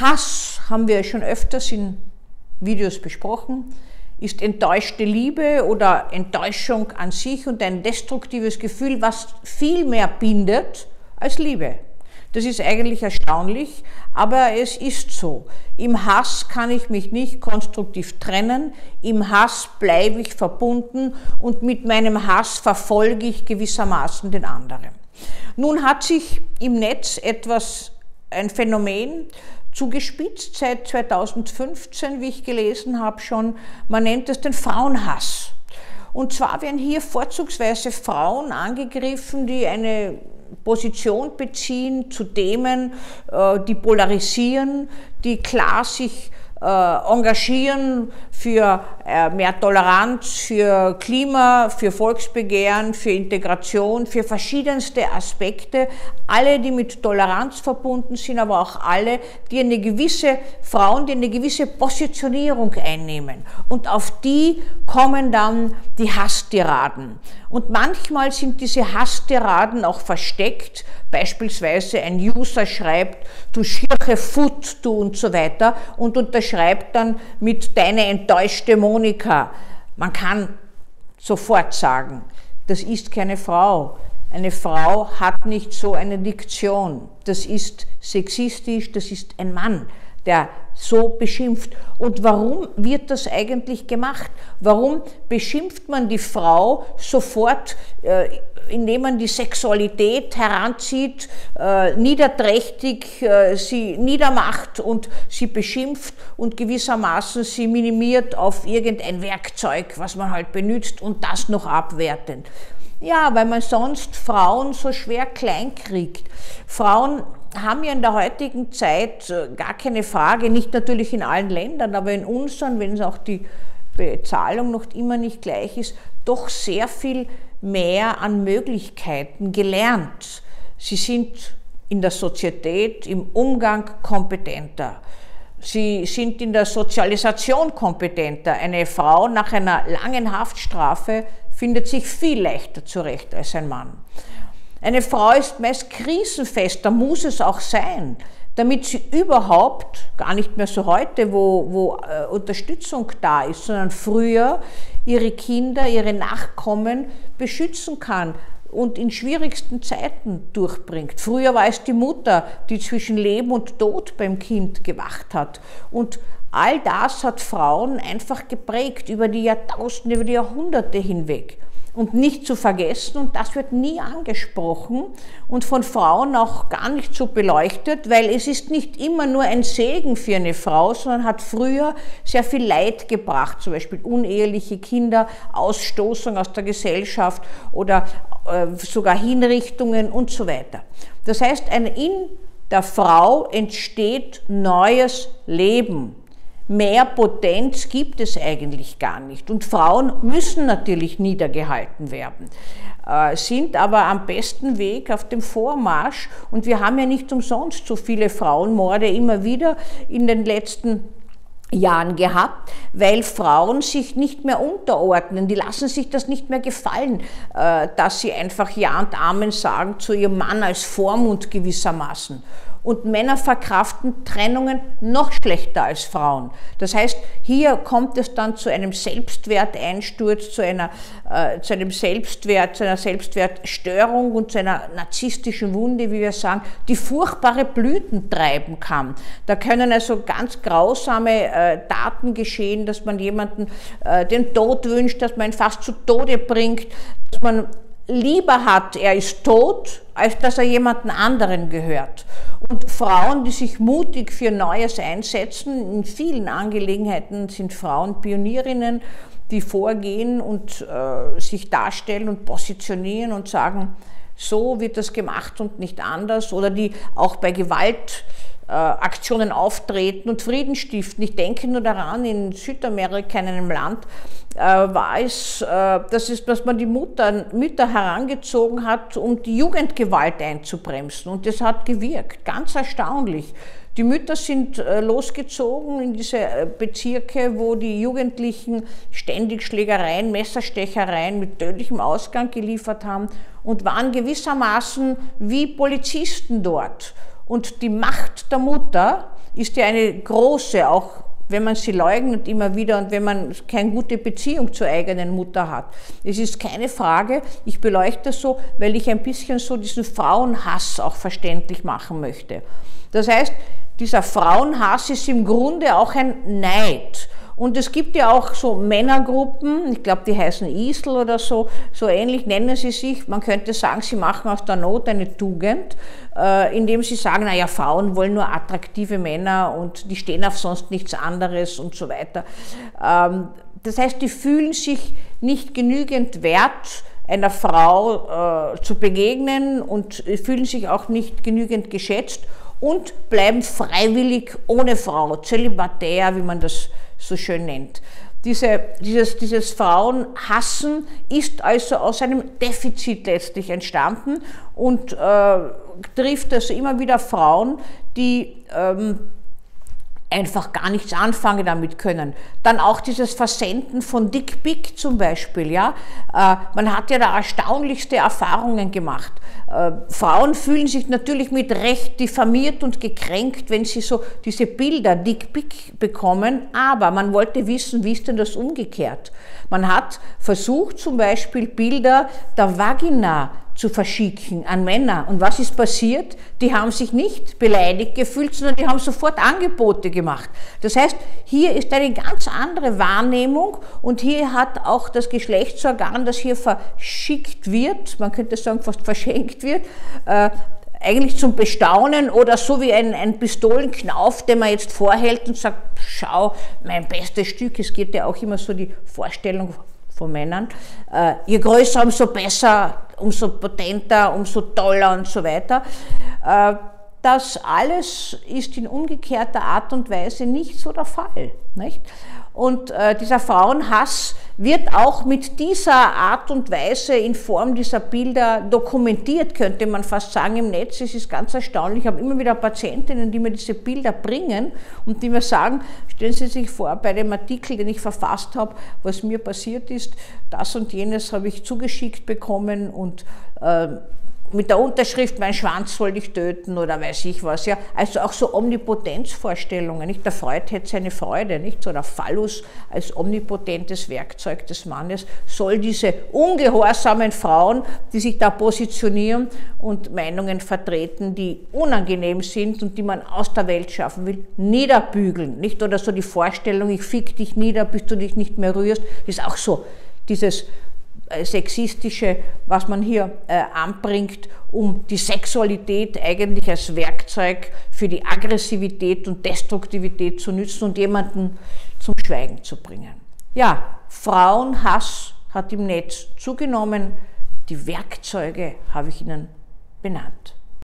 Hass haben wir schon öfters in Videos besprochen, ist enttäuschte Liebe oder Enttäuschung an sich und ein destruktives Gefühl, was viel mehr bindet als Liebe. Das ist eigentlich erstaunlich, aber es ist so. Im Hass kann ich mich nicht konstruktiv trennen, im Hass bleibe ich verbunden und mit meinem Hass verfolge ich gewissermaßen den anderen. Nun hat sich im Netz etwas, ein Phänomen zugespitzt seit 2015, wie ich gelesen habe schon. Man nennt es den Frauenhass. Und zwar werden hier vorzugsweise Frauen angegriffen, die eine Position beziehen zu Themen, äh, die polarisieren, die klar sich engagieren für äh, mehr Toleranz, für Klima, für Volksbegehren, für Integration, für verschiedenste Aspekte. Alle, die mit Toleranz verbunden sind, aber auch alle, die eine gewisse, Frauen, die eine gewisse Positionierung einnehmen. Und auf die kommen dann die Hasstiraden. Und manchmal sind diese Hasstiraden auch versteckt. Beispielsweise ein User schreibt, du schirche Foot, du und so weiter und unterschreibt dann mit deine enttäuschte Monika. Man kann sofort sagen, das ist keine Frau. Eine Frau hat nicht so eine Diktion. Das ist sexistisch, das ist ein Mann der so beschimpft. Und warum wird das eigentlich gemacht? Warum beschimpft man die Frau sofort, äh, indem man die Sexualität heranzieht, äh, niederträchtig äh, sie niedermacht und sie beschimpft und gewissermaßen sie minimiert auf irgendein Werkzeug, was man halt benutzt und das noch abwertend? Ja, weil man sonst Frauen so schwer klein kriegt. Frauen haben ja in der heutigen Zeit äh, gar keine Frage, nicht natürlich in allen Ländern, aber in unseren, wenn es auch die Bezahlung noch immer nicht gleich ist, doch sehr viel mehr an Möglichkeiten gelernt. Sie sind in der Sozietät, im Umgang kompetenter. Sie sind in der Sozialisation kompetenter. Eine Frau nach einer langen Haftstrafe findet sich viel leichter zurecht als ein Mann. Eine Frau ist meist krisenfester, muss es auch sein, damit sie überhaupt, gar nicht mehr so heute, wo, wo äh, Unterstützung da ist, sondern früher ihre Kinder, ihre Nachkommen beschützen kann und in schwierigsten Zeiten durchbringt. Früher war es die Mutter, die zwischen Leben und Tod beim Kind gewacht hat. Und all das hat Frauen einfach geprägt über die Jahrtausende, über die Jahrhunderte hinweg und nicht zu vergessen, und das wird nie angesprochen und von Frauen auch gar nicht so beleuchtet, weil es ist nicht immer nur ein Segen für eine Frau, sondern hat früher sehr viel Leid gebracht, zum Beispiel uneheliche Kinder, Ausstoßung aus der Gesellschaft oder äh, sogar Hinrichtungen und so weiter. Das heißt, in der Frau entsteht neues Leben mehr Potenz gibt es eigentlich gar nicht. Und Frauen müssen natürlich niedergehalten werden, äh, sind aber am besten Weg auf dem Vormarsch. Und wir haben ja nicht umsonst so viele Frauenmorde immer wieder in den letzten Jahren gehabt, weil Frauen sich nicht mehr unterordnen, die lassen sich das nicht mehr gefallen, äh, dass sie einfach Ja und Amen sagen zu ihrem Mann als Vormund gewissermaßen und Männer verkraften Trennungen noch schlechter als Frauen. Das heißt, hier kommt es dann zu einem Selbstwerteinsturz, zu, einer, äh, zu einem Selbstwert, zu einer Selbstwertstörung und zu einer narzisstischen Wunde, wie wir sagen, die furchtbare Blüten treiben kann. Da können also ganz grausame äh, Taten geschehen, dass man jemanden äh, den Tod wünscht, dass man ihn fast zu Tode bringt, dass man lieber hat, er ist tot, als dass er jemanden anderen gehört. Und Frauen, die sich mutig für Neues einsetzen, in vielen Angelegenheiten sind Frauen Pionierinnen, die vorgehen und äh, sich darstellen und positionieren und sagen, so wird das gemacht und nicht anders. Oder die auch bei Gewalt Aktionen auftreten und Frieden stiften. Ich denke nur daran, in Südamerika, in einem Land, äh, war es, äh, das ist, dass man die Mutter, Mütter herangezogen hat, um die Jugendgewalt einzubremsen. Und das hat gewirkt, ganz erstaunlich. Die Mütter sind losgezogen in diese Bezirke, wo die Jugendlichen ständig Schlägereien, Messerstechereien mit tödlichem Ausgang geliefert haben und waren gewissermaßen wie Polizisten dort. Und die Macht der Mutter ist ja eine große, auch wenn man sie leugnet immer wieder und wenn man keine gute Beziehung zur eigenen Mutter hat. Es ist keine Frage, ich beleuchte das so, weil ich ein bisschen so diesen Frauenhass auch verständlich machen möchte. Das heißt, dieser Frauenhass ist im Grunde auch ein Neid. Und es gibt ja auch so Männergruppen, ich glaube, die heißen Isel oder so, so ähnlich nennen sie sich. Man könnte sagen, sie machen aus der Not eine Tugend, äh, indem sie sagen, naja, Frauen wollen nur attraktive Männer und die stehen auf sonst nichts anderes und so weiter. Ähm, das heißt, die fühlen sich nicht genügend wert, einer Frau äh, zu begegnen und fühlen sich auch nicht genügend geschätzt und bleiben freiwillig ohne Frau, zölibatär, wie man das so schön nennt. Diese, dieses, dieses Frauenhassen ist also aus einem Defizit letztlich entstanden und äh, trifft also immer wieder Frauen, die ähm, einfach gar nichts anfangen damit können. Dann auch dieses Versenden von Dick Pick zum Beispiel. Ja? Äh, man hat ja da erstaunlichste Erfahrungen gemacht. Äh, Frauen fühlen sich natürlich mit Recht diffamiert und gekränkt, wenn sie so diese Bilder Dick Pick bekommen, aber man wollte wissen, wie ist denn das umgekehrt? Man hat versucht zum Beispiel Bilder der Vagina zu verschicken an Männer. Und was ist passiert? Die haben sich nicht beleidigt gefühlt, sondern die haben sofort Angebote gemacht. Das heißt, hier ist eine ganz andere Wahrnehmung und hier hat auch das Geschlechtsorgan, das hier verschickt wird, man könnte sagen fast verschenkt wird, äh, eigentlich zum Bestaunen oder so wie ein, ein Pistolenknauf, den man jetzt vorhält und sagt, schau, mein bestes Stück, es geht ja auch immer so die Vorstellung von Männern. Äh, je größer, umso besser, umso potenter, umso toller und so weiter. Äh, das alles ist in umgekehrter Art und Weise nicht so der Fall. Nicht? Und äh, dieser Frauenhass wird auch mit dieser Art und Weise in Form dieser Bilder dokumentiert, könnte man fast sagen, im Netz. Es ist ganz erstaunlich. Ich habe immer wieder Patientinnen, die mir diese Bilder bringen und die mir sagen, stellen Sie sich vor, bei dem Artikel, den ich verfasst habe, was mir passiert ist, das und jenes habe ich zugeschickt bekommen und äh, mit der Unterschrift, mein Schwanz soll dich töten oder weiß ich was. Ja. Also auch so Omnipotenzvorstellungen. Nicht? Der Freud hätte seine Freude, nicht? So der Phallus als omnipotentes Werkzeug des Mannes soll diese ungehorsamen Frauen, die sich da positionieren und Meinungen vertreten, die unangenehm sind und die man aus der Welt schaffen will, niederbügeln. Nicht? Oder so die Vorstellung, ich fick dich nieder, bis du dich nicht mehr rührst, ist auch so dieses sexistische, was man hier äh, anbringt, um die Sexualität eigentlich als Werkzeug für die Aggressivität und Destruktivität zu nützen und jemanden zum Schweigen zu bringen. Ja, Frauenhass hat im Netz zugenommen. Die Werkzeuge habe ich Ihnen benannt.